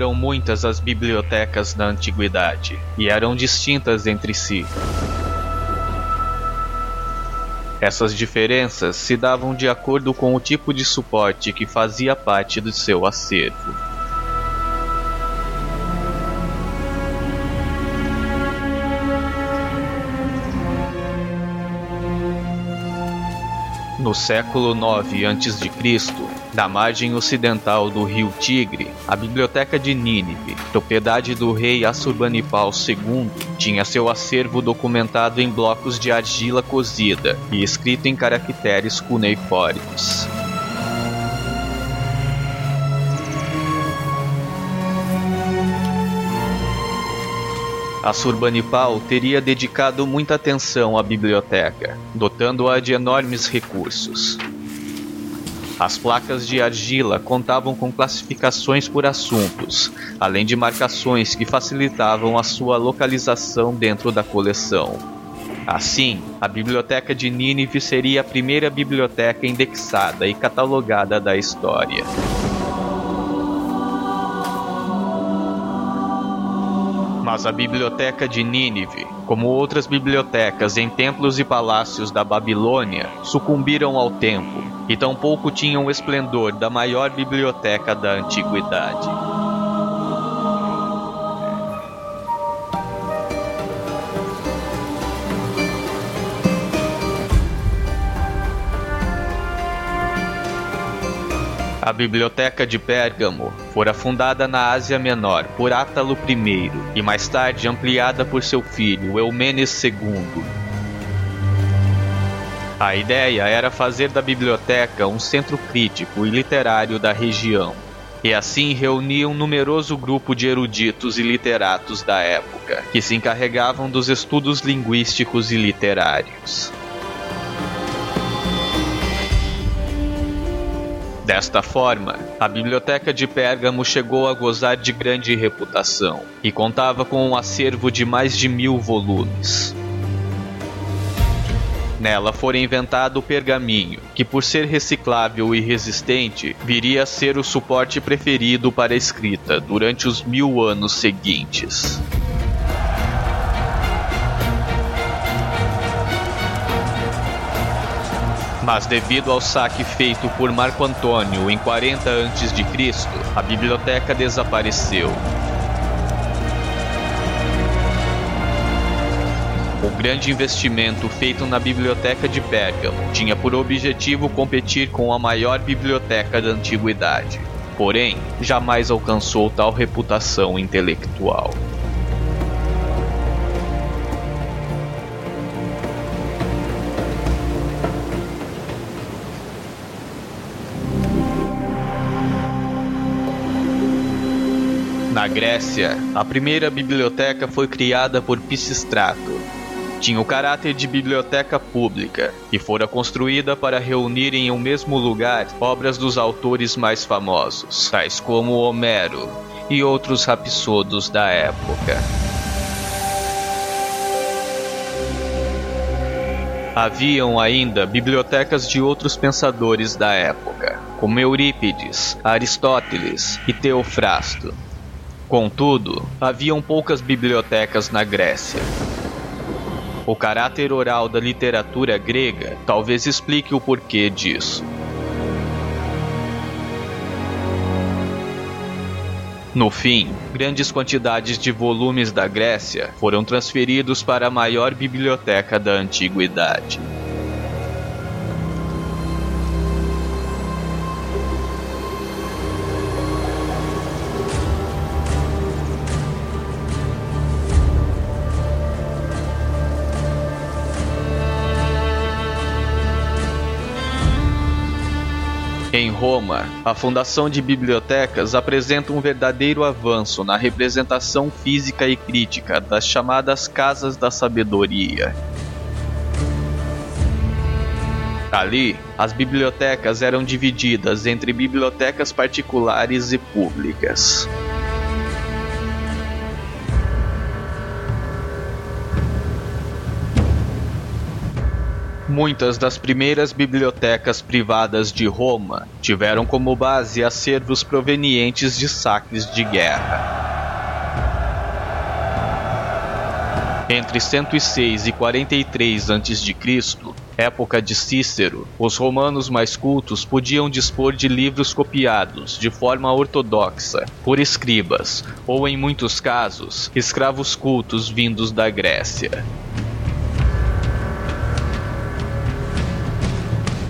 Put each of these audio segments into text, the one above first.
foram muitas as bibliotecas na antiguidade e eram distintas entre si. Essas diferenças se davam de acordo com o tipo de suporte que fazia parte do seu acervo. No século IX a.C., na margem ocidental do rio Tigre, a biblioteca de Nínive, propriedade do rei Assurbanipal II, tinha seu acervo documentado em blocos de argila cozida e escrito em caracteres cuneifóricos. Assurbanipal teria dedicado muita atenção à biblioteca, dotando-a de enormes recursos. As placas de argila contavam com classificações por assuntos, além de marcações que facilitavam a sua localização dentro da coleção. Assim, a biblioteca de Nínive seria a primeira biblioteca indexada e catalogada da história. Mas a biblioteca de Nínive, como outras bibliotecas em templos e palácios da Babilônia, sucumbiram ao tempo e tampouco tinham o esplendor da maior biblioteca da antiguidade. A Biblioteca de Pérgamo fora fundada na Ásia Menor por Átalo I e mais tarde ampliada por seu filho Eumenes II. A ideia era fazer da biblioteca um centro crítico e literário da região, e assim reunir um numeroso grupo de eruditos e literatos da época, que se encarregavam dos estudos linguísticos e literários. Desta forma, a biblioteca de Pérgamo chegou a gozar de grande reputação e contava com um acervo de mais de mil volumes. Nela fora inventado o pergaminho, que por ser reciclável e resistente, viria a ser o suporte preferido para a escrita durante os mil anos seguintes. Mas devido ao saque feito por Marco Antônio em 40 a.C., a biblioteca desapareceu. O grande investimento feito na biblioteca de Pérgamo tinha por objetivo competir com a maior biblioteca da antiguidade. Porém, jamais alcançou tal reputação intelectual. Grécia, a primeira biblioteca foi criada por Pisistrato. Tinha o caráter de biblioteca pública e fora construída para reunir em um mesmo lugar obras dos autores mais famosos, tais como Homero e outros rapsodos da época. Haviam ainda bibliotecas de outros pensadores da época, como Eurípides, Aristóteles e Teofrasto. Contudo, haviam poucas bibliotecas na Grécia. O caráter oral da literatura grega talvez explique o porquê disso. No fim, grandes quantidades de volumes da Grécia foram transferidos para a maior biblioteca da antiguidade. Roma, a fundação de bibliotecas apresenta um verdadeiro avanço na representação física e crítica das chamadas Casas da Sabedoria. Ali, as bibliotecas eram divididas entre bibliotecas particulares e públicas. Muitas das primeiras bibliotecas privadas de Roma tiveram como base acervos provenientes de saques de guerra. Entre 106 e 43 a.C., época de Cícero, os romanos mais cultos podiam dispor de livros copiados de forma ortodoxa por escribas, ou em muitos casos, escravos cultos vindos da Grécia.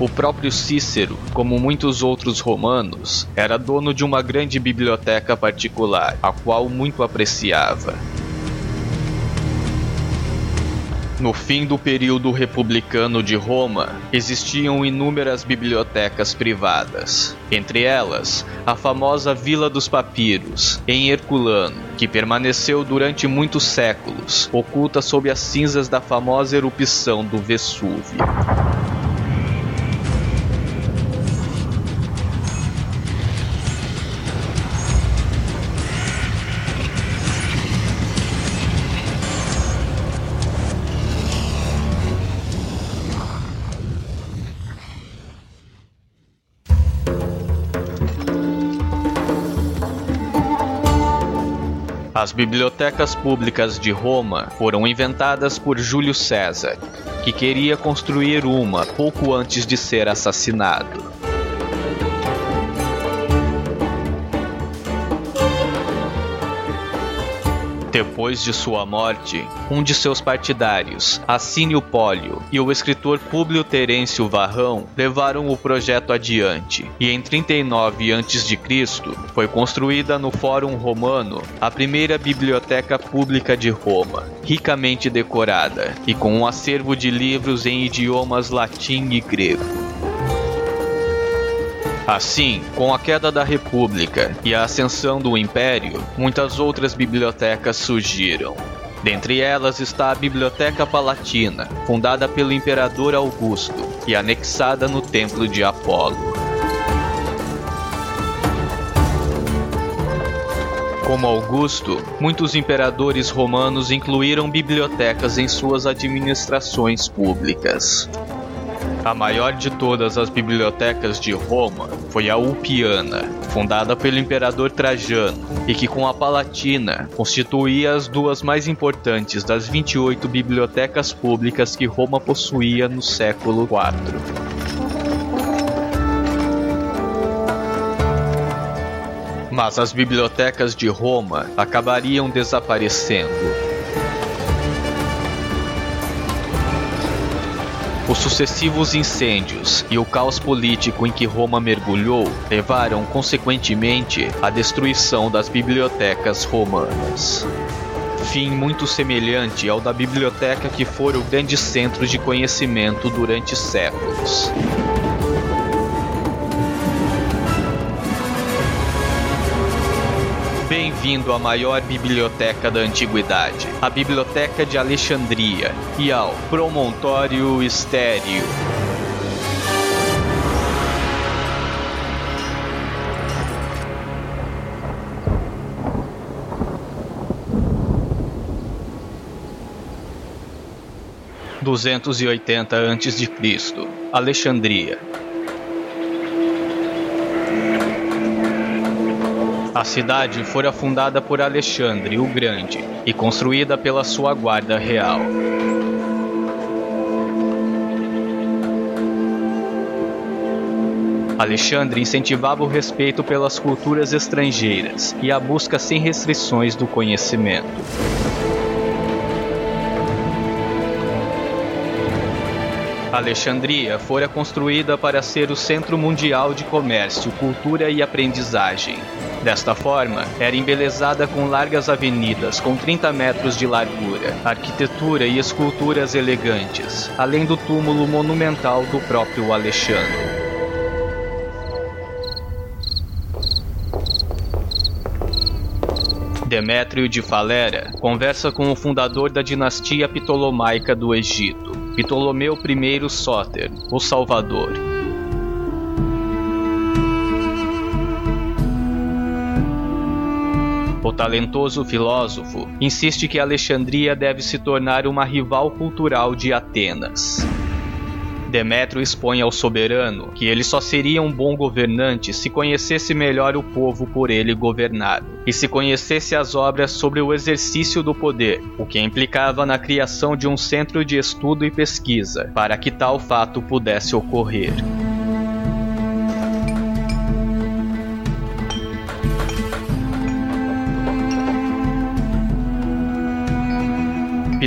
O próprio Cícero, como muitos outros romanos, era dono de uma grande biblioteca particular, a qual muito apreciava. No fim do período republicano de Roma, existiam inúmeras bibliotecas privadas. Entre elas, a famosa Vila dos Papiros, em Herculano, que permaneceu durante muitos séculos, oculta sob as cinzas da famosa erupção do Vesúvio. As bibliotecas públicas de Roma foram inventadas por Júlio César, que queria construir uma pouco antes de ser assassinado. Depois de sua morte, um de seus partidários, Assínio Pólio, e o escritor Públio Terêncio Varrão levaram o projeto adiante, e em 39 a.C. foi construída no Fórum Romano a primeira biblioteca pública de Roma, ricamente decorada e com um acervo de livros em idiomas latim e grego. Assim, com a queda da República e a ascensão do Império, muitas outras bibliotecas surgiram. Dentre elas está a Biblioteca Palatina, fundada pelo imperador Augusto e anexada no Templo de Apolo. Como Augusto, muitos imperadores romanos incluíram bibliotecas em suas administrações públicas. A maior de todas as bibliotecas de Roma foi a Ulpiana, fundada pelo imperador Trajano, e que com a Palatina constituía as duas mais importantes das 28 bibliotecas públicas que Roma possuía no século IV. Mas as bibliotecas de Roma acabariam desaparecendo Os sucessivos incêndios e o caos político em que Roma mergulhou levaram, consequentemente, à destruição das bibliotecas romanas. Fim muito semelhante ao da biblioteca que fora o grande centro de conhecimento durante séculos. Bem-vindo à maior biblioteca da antiguidade, a Biblioteca de Alexandria, e ao Promontório Estéreo. Duzentos e oitenta antes de Cristo, Alexandria, A cidade fora fundada por Alexandre o Grande e construída pela sua guarda real. Alexandre incentivava o respeito pelas culturas estrangeiras e a busca sem restrições do conhecimento. Alexandria fora construída para ser o centro mundial de comércio, cultura e aprendizagem. Desta forma, era embelezada com largas avenidas com 30 metros de largura, arquitetura e esculturas elegantes, além do túmulo monumental do próprio Alexandre. Demétrio de Falera conversa com o fundador da dinastia Ptolomaica do Egito. Ptolomeu I Sóter, o Salvador. O talentoso filósofo insiste que Alexandria deve se tornar uma rival cultural de Atenas. Demétrio expõe ao soberano que ele só seria um bom governante se conhecesse melhor o povo por ele governado e se conhecesse as obras sobre o exercício do poder, o que implicava na criação de um centro de estudo e pesquisa para que tal fato pudesse ocorrer.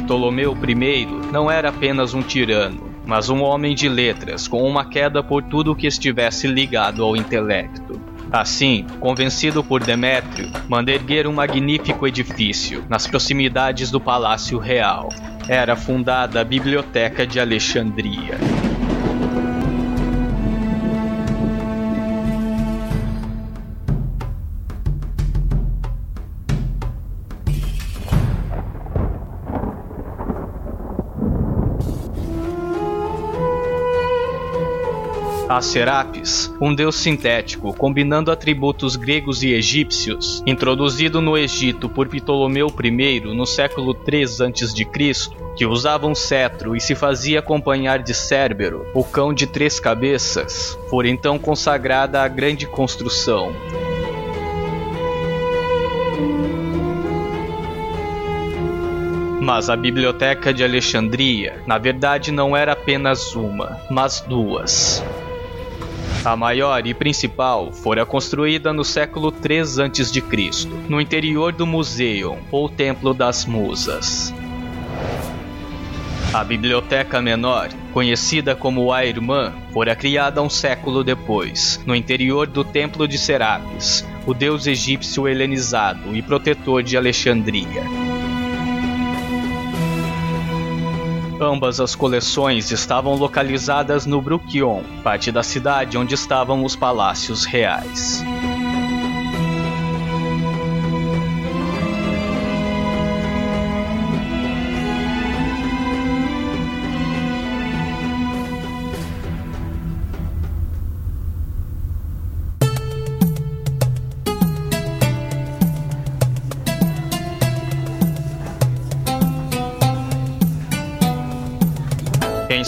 Ptolomeu I não era apenas um tirano, mas um homem de letras com uma queda por tudo que estivesse ligado ao intelecto. Assim, convencido por Demétrio, manda erguer um magnífico edifício nas proximidades do Palácio Real. Era fundada a Biblioteca de Alexandria. A Serapis, um deus sintético combinando atributos gregos e egípcios, introduzido no Egito por Ptolomeu I no século 3 a.C., que usava um cetro e se fazia acompanhar de Cérbero, o cão de três cabeças, for então consagrada à grande construção. Mas a Biblioteca de Alexandria, na verdade, não era apenas uma, mas duas. A maior e principal fora construída no século 3 a.C., no interior do Museu, ou Templo das Musas. A biblioteca menor, conhecida como a Irmã, fora criada um século depois, no interior do Templo de Serapis, o deus egípcio helenizado e protetor de Alexandria. Ambas as coleções estavam localizadas no Bruquion, parte da cidade onde estavam os palácios reais.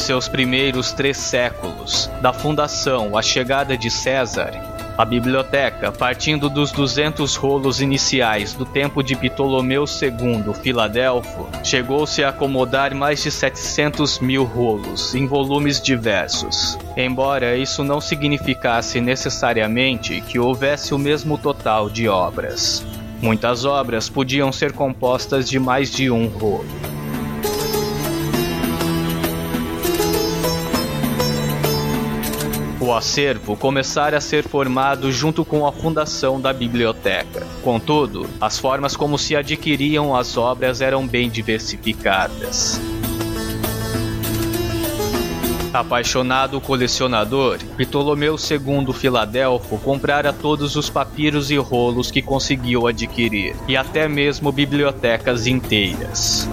Seus primeiros três séculos, da fundação à chegada de César, a biblioteca, partindo dos 200 rolos iniciais do tempo de Ptolomeu II Filadelfo, chegou-se a acomodar mais de 700 mil rolos em volumes diversos. Embora isso não significasse necessariamente que houvesse o mesmo total de obras. Muitas obras podiam ser compostas de mais de um rolo. O acervo começara a ser formado junto com a fundação da biblioteca. Contudo, as formas como se adquiriam as obras eram bem diversificadas. Apaixonado colecionador, Ptolomeu II Filadelfo comprara todos os papiros e rolos que conseguiu adquirir, e até mesmo bibliotecas inteiras.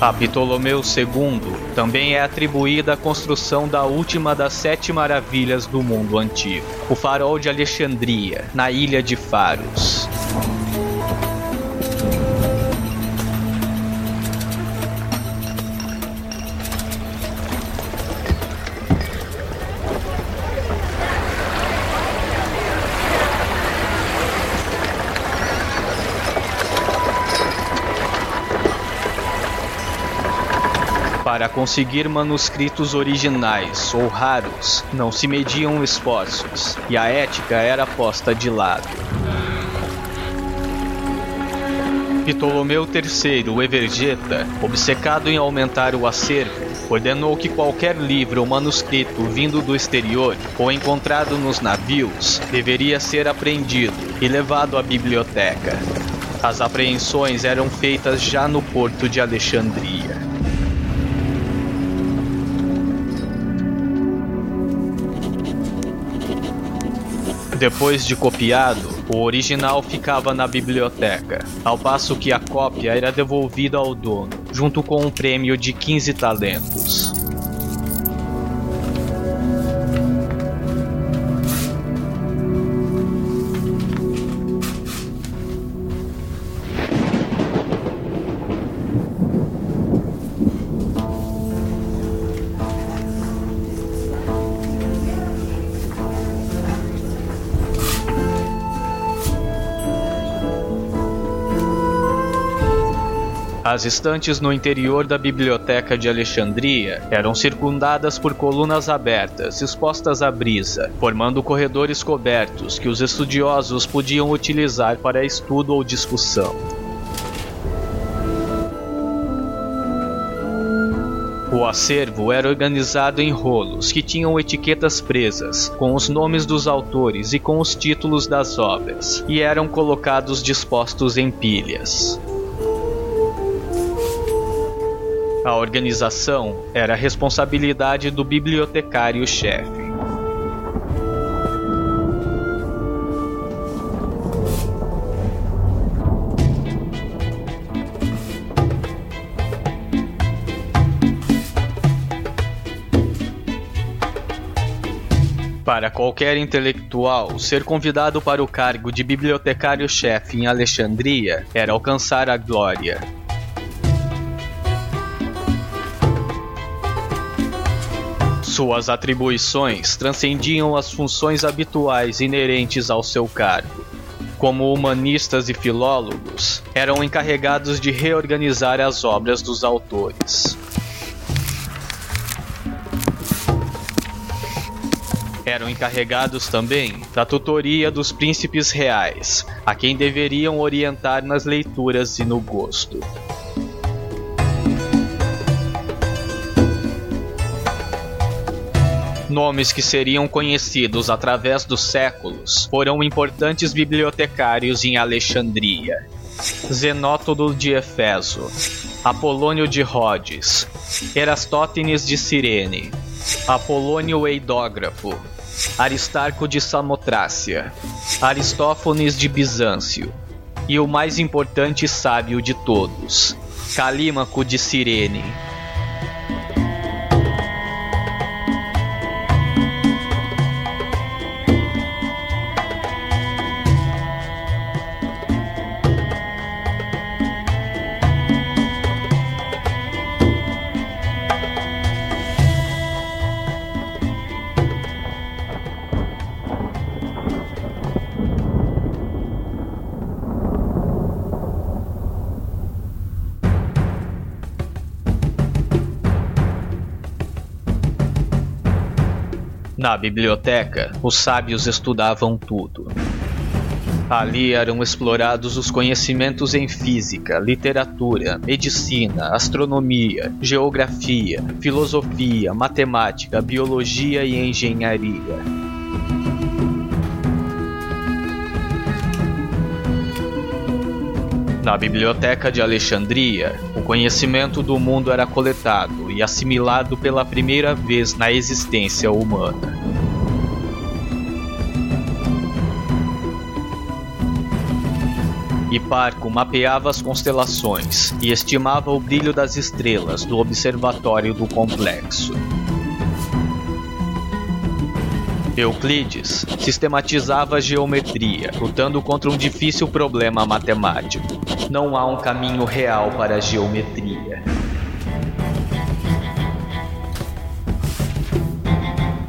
A Ptolomeu II também é atribuída a construção da última das sete maravilhas do mundo antigo, o Farol de Alexandria, na ilha de Faros. Para conseguir manuscritos originais ou raros, não se mediam esforços, e a ética era posta de lado. Ptolomeu III o Evergeta, obcecado em aumentar o acervo, ordenou que qualquer livro ou manuscrito vindo do exterior ou encontrado nos navios deveria ser apreendido e levado à biblioteca. As apreensões eram feitas já no porto de Alexandria. Depois de copiado, o original ficava na biblioteca, ao passo que a cópia era devolvida ao dono, junto com um prêmio de 15 talentos. As estantes no interior da biblioteca de Alexandria eram circundadas por colunas abertas, expostas à brisa, formando corredores cobertos que os estudiosos podiam utilizar para estudo ou discussão. O acervo era organizado em rolos que tinham etiquetas presas, com os nomes dos autores e com os títulos das obras, e eram colocados dispostos em pilhas. A organização era responsabilidade do bibliotecário-chefe. Para qualquer intelectual, ser convidado para o cargo de bibliotecário-chefe em Alexandria era alcançar a glória. Suas atribuições transcendiam as funções habituais inerentes ao seu cargo. Como humanistas e filólogos, eram encarregados de reorganizar as obras dos autores. Eram encarregados também da tutoria dos príncipes reais, a quem deveriam orientar nas leituras e no gosto. Nomes que seriam conhecidos através dos séculos foram importantes bibliotecários em Alexandria. Zenótodo de Efeso, Apolônio de Rhodes, Erastótenes de Cirene, Apolônio Eidógrafo, Aristarco de Samotrácia, Aristófanes de Bizâncio e o mais importante sábio de todos, Calímaco de Cirene. Na biblioteca, os sábios estudavam tudo. Ali eram explorados os conhecimentos em física, literatura, medicina, astronomia, geografia, filosofia, matemática, biologia e engenharia. Na biblioteca de Alexandria, o conhecimento do mundo era coletado e assimilado pela primeira vez na existência humana. Hiparco mapeava as constelações e estimava o brilho das estrelas do observatório do complexo. Euclides sistematizava a geometria, lutando contra um difícil problema matemático. Não há um caminho real para a geometria.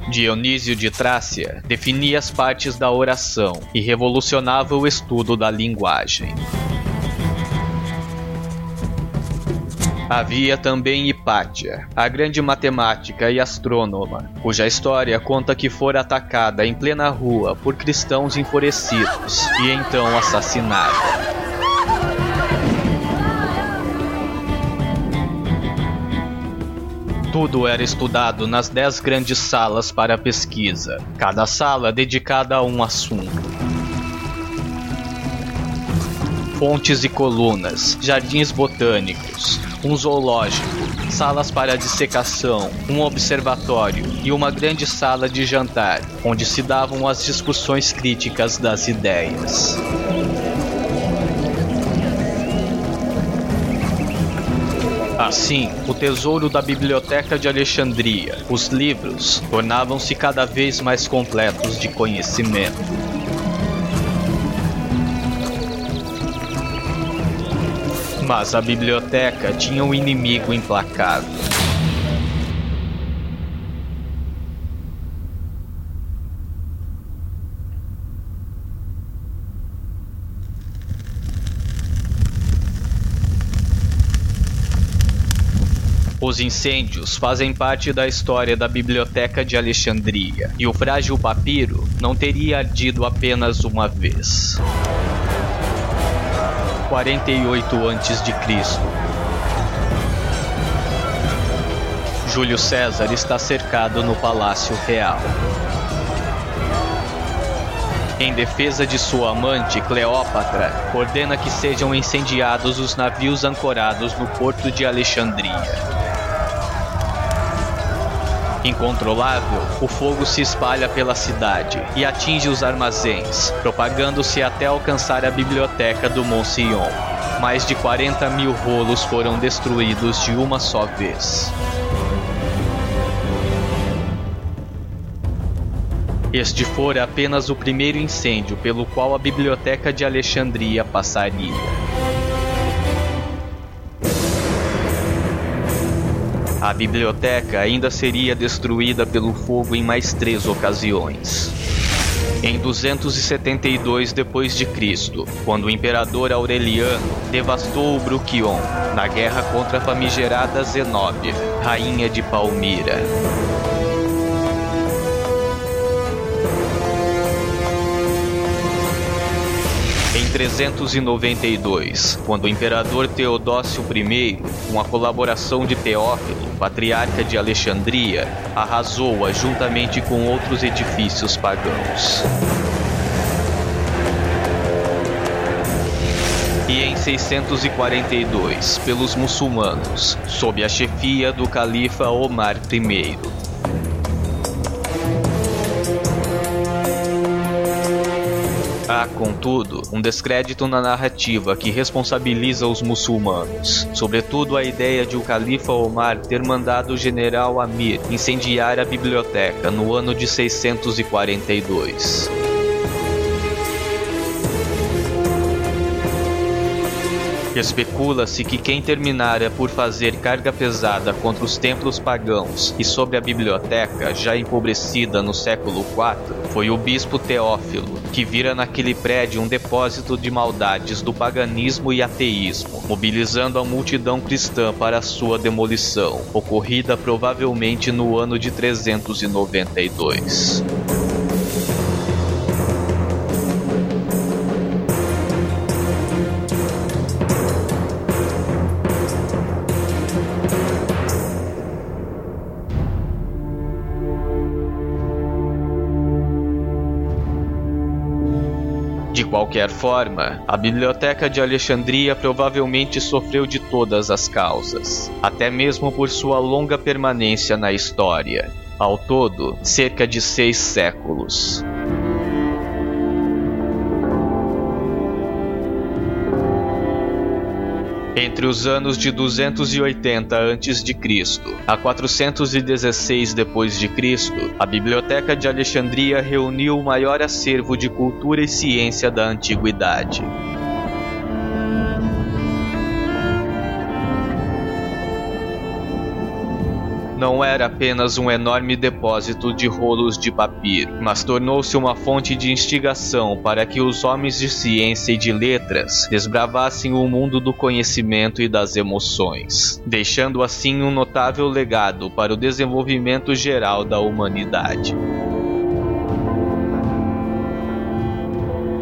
Dionísio de Trácia definia as partes da oração e revolucionava o estudo da linguagem. Havia também Hipátia, a grande matemática e astrônoma, cuja história conta que fora atacada em plena rua por cristãos enfurecidos e então assassinada. Tudo era estudado nas dez grandes salas para pesquisa, cada sala dedicada a um assunto fontes e colunas, jardins botânicos, um zoológico, salas para dissecação, um observatório e uma grande sala de jantar, onde se davam as discussões críticas das ideias. Assim, o tesouro da Biblioteca de Alexandria, os livros, tornavam-se cada vez mais completos de conhecimento. Mas a biblioteca tinha um inimigo implacável. Os incêndios fazem parte da história da Biblioteca de Alexandria, e o frágil papiro não teria ardido apenas uma vez. 48 a.C. Júlio César está cercado no Palácio Real. Em defesa de sua amante, Cleópatra, ordena que sejam incendiados os navios ancorados no porto de Alexandria. Incontrolável, o fogo se espalha pela cidade e atinge os armazéns, propagando-se até alcançar a biblioteca do Monsignor. Mais de 40 mil rolos foram destruídos de uma só vez. Este fora apenas o primeiro incêndio pelo qual a Biblioteca de Alexandria passaria. A biblioteca ainda seria destruída pelo fogo em mais três ocasiões. Em 272 d.C., quando o imperador Aureliano devastou o Bruquion na guerra contra a famigerada Zenóbia, rainha de Palmira. 392, quando o imperador Teodósio I, com a colaboração de Teófilo, patriarca de Alexandria, arrasou-a juntamente com outros edifícios pagãos. e em 642 pelos muçulmanos, sob a chefia do califa Omar I. Há, contudo, um descrédito na narrativa que responsabiliza os muçulmanos, sobretudo a ideia de o califa Omar ter mandado o general Amir incendiar a biblioteca no ano de 642. Especula-se que quem terminara por fazer carga pesada contra os templos pagãos e sobre a biblioteca, já empobrecida no século IV, foi o bispo Teófilo, que vira naquele prédio um depósito de maldades do paganismo e ateísmo, mobilizando a multidão cristã para sua demolição, ocorrida provavelmente no ano de 392. Qualquer forma, a Biblioteca de Alexandria provavelmente sofreu de todas as causas, até mesmo por sua longa permanência na história. Ao todo, cerca de seis séculos. Entre os anos de 280 a.C. a 416 d.C., a Biblioteca de Alexandria reuniu o maior acervo de cultura e ciência da antiguidade. Não era apenas um enorme depósito de rolos de papiro, mas tornou-se uma fonte de instigação para que os homens de ciência e de letras desbravassem o mundo do conhecimento e das emoções, deixando assim um notável legado para o desenvolvimento geral da humanidade.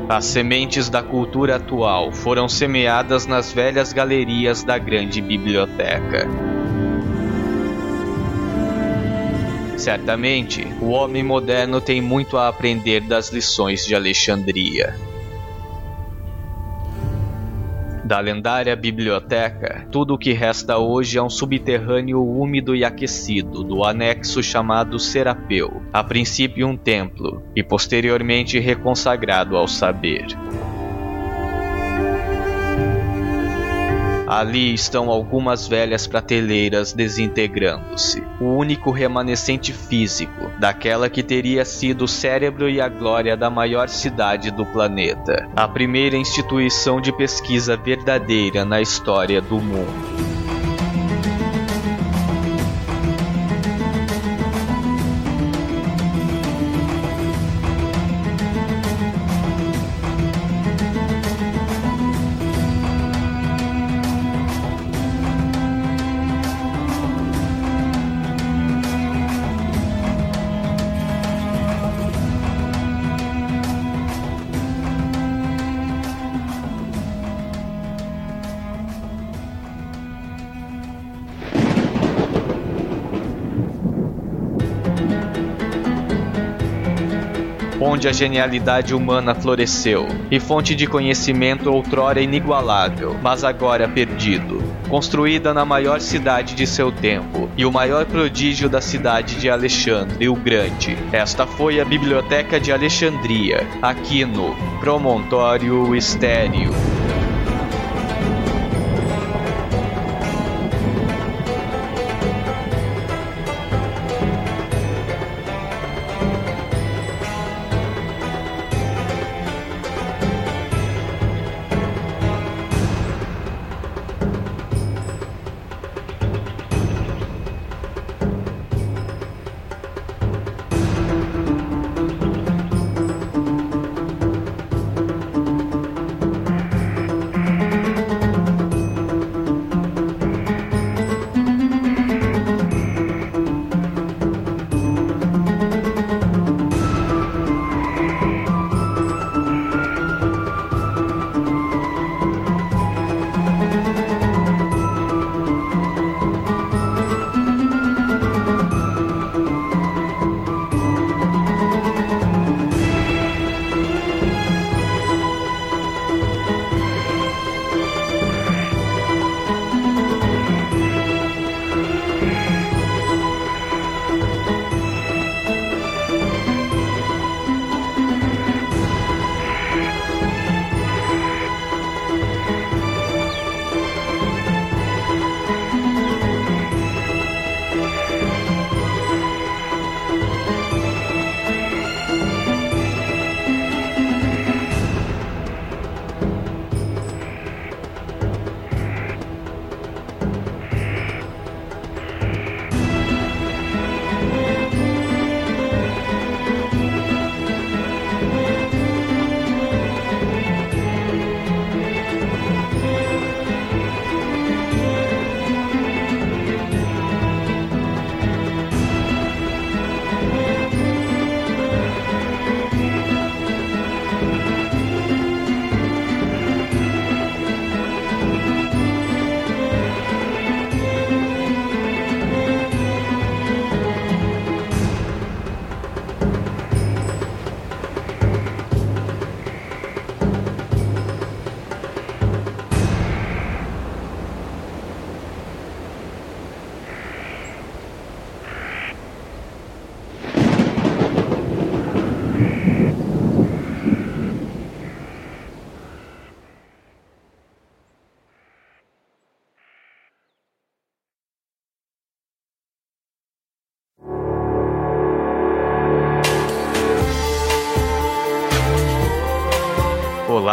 As sementes da cultura atual foram semeadas nas velhas galerias da grande biblioteca. Certamente, o homem moderno tem muito a aprender das lições de Alexandria. Da lendária biblioteca, tudo o que resta hoje é um subterrâneo úmido e aquecido do anexo chamado Serapeu, a princípio um templo e posteriormente reconsagrado ao saber. Ali estão algumas velhas prateleiras desintegrando-se, o único remanescente físico daquela que teria sido o cérebro e a glória da maior cidade do planeta, a primeira instituição de pesquisa verdadeira na história do mundo. Onde a genialidade humana floresceu, e fonte de conhecimento outrora inigualável, mas agora perdido. Construída na maior cidade de seu tempo e o maior prodígio da cidade de Alexandre o Grande. Esta foi a Biblioteca de Alexandria, aqui no Promontório Estéreo.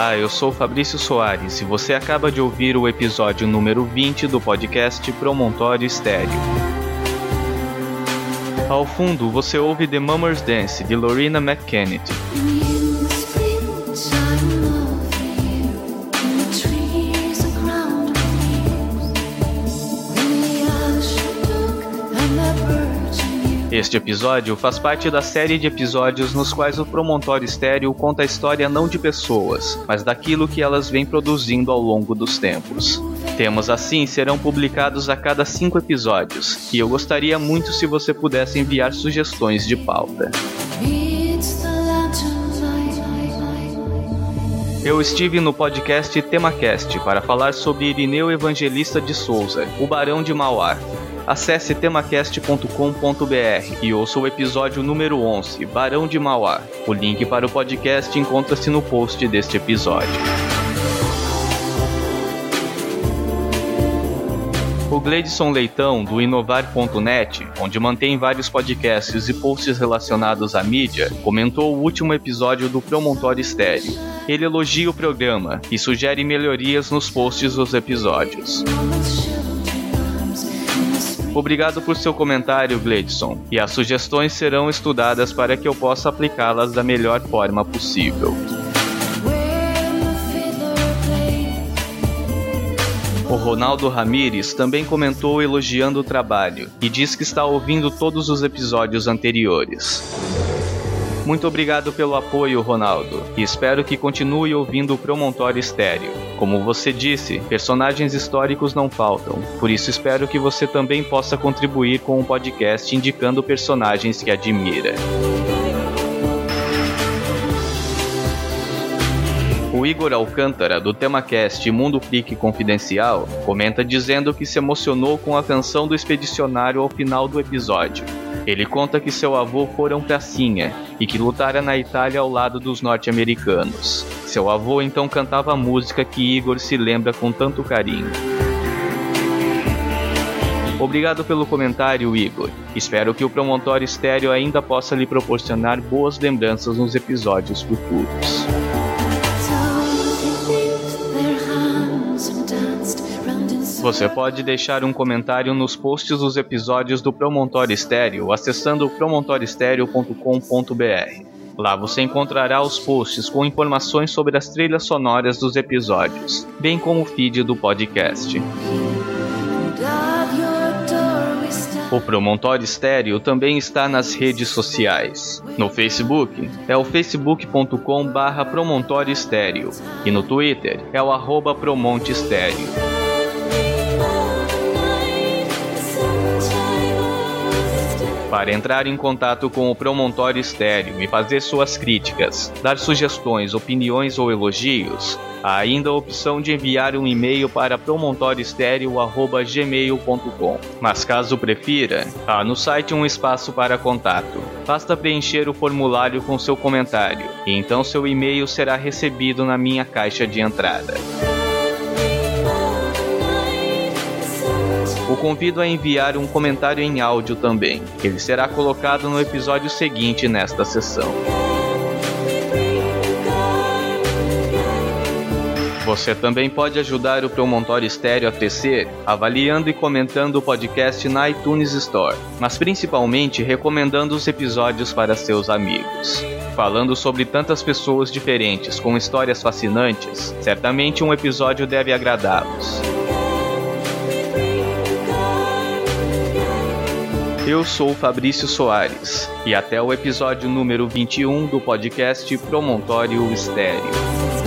Olá, eu sou Fabrício Soares e você acaba de ouvir o episódio número 20 do podcast Promontório Estéreo. Ao fundo, você ouve The Mummer's Dance, de Lorena McKennett. Este episódio faz parte da série de episódios nos quais o Promontório Estéreo conta a história não de pessoas, mas daquilo que elas vêm produzindo ao longo dos tempos. Temas assim serão publicados a cada cinco episódios, e eu gostaria muito se você pudesse enviar sugestões de pauta. Eu estive no podcast TemaCast para falar sobre Irineu Evangelista de Souza, o Barão de Mauá, Acesse temacast.com.br e ouça o episódio número 11, Barão de Mauá. O link para o podcast encontra-se no post deste episódio. O Gleidson Leitão, do inovar.net, onde mantém vários podcasts e posts relacionados à mídia, comentou o último episódio do Promontório Estéreo. Ele elogia o programa e sugere melhorias nos posts dos episódios. Obrigado por seu comentário, Gleidson, e as sugestões serão estudadas para que eu possa aplicá-las da melhor forma possível. O Ronaldo Ramires também comentou elogiando o trabalho e diz que está ouvindo todos os episódios anteriores. Muito obrigado pelo apoio, Ronaldo, e espero que continue ouvindo o Promontório Estéreo. Como você disse, personagens históricos não faltam, por isso espero que você também possa contribuir com o podcast indicando personagens que admira. Igor Alcântara, do TemaCast Mundo Freak Confidencial, comenta dizendo que se emocionou com a canção do expedicionário ao final do episódio. Ele conta que seu avô fora um pracinha e que lutara na Itália ao lado dos norte-americanos. Seu avô então cantava a música que Igor se lembra com tanto carinho. Obrigado pelo comentário, Igor. Espero que o Promontório Estéreo ainda possa lhe proporcionar boas lembranças nos episódios futuros. Você pode deixar um comentário nos posts dos episódios do Promontório Estéreo acessando promontoriostereo.com.br. Lá você encontrará os posts com informações sobre as trilhas sonoras dos episódios, bem como o feed do podcast. O Promontório Estéreo também está nas redes sociais. No Facebook é o facebook.com barra Promontório Estéreo e no Twitter é o arroba Promonte Estéreo. Para entrar em contato com o Promontório Estéreo e fazer suas críticas, dar sugestões, opiniões ou elogios, Há ainda a opção de enviar um e-mail para promontoriostereo.gmail.com. Mas caso prefira, há no site um espaço para contato. Basta preencher o formulário com seu comentário, e então seu e-mail será recebido na minha caixa de entrada. Convido a enviar um comentário em áudio também. Ele será colocado no episódio seguinte nesta sessão. Você também pode ajudar o Promontório Estéreo a crescer avaliando e comentando o podcast na iTunes Store, mas principalmente recomendando os episódios para seus amigos. Falando sobre tantas pessoas diferentes com histórias fascinantes, certamente um episódio deve agradá-los. Eu sou Fabrício Soares e até o episódio número 21 do podcast Promontório Estéreo.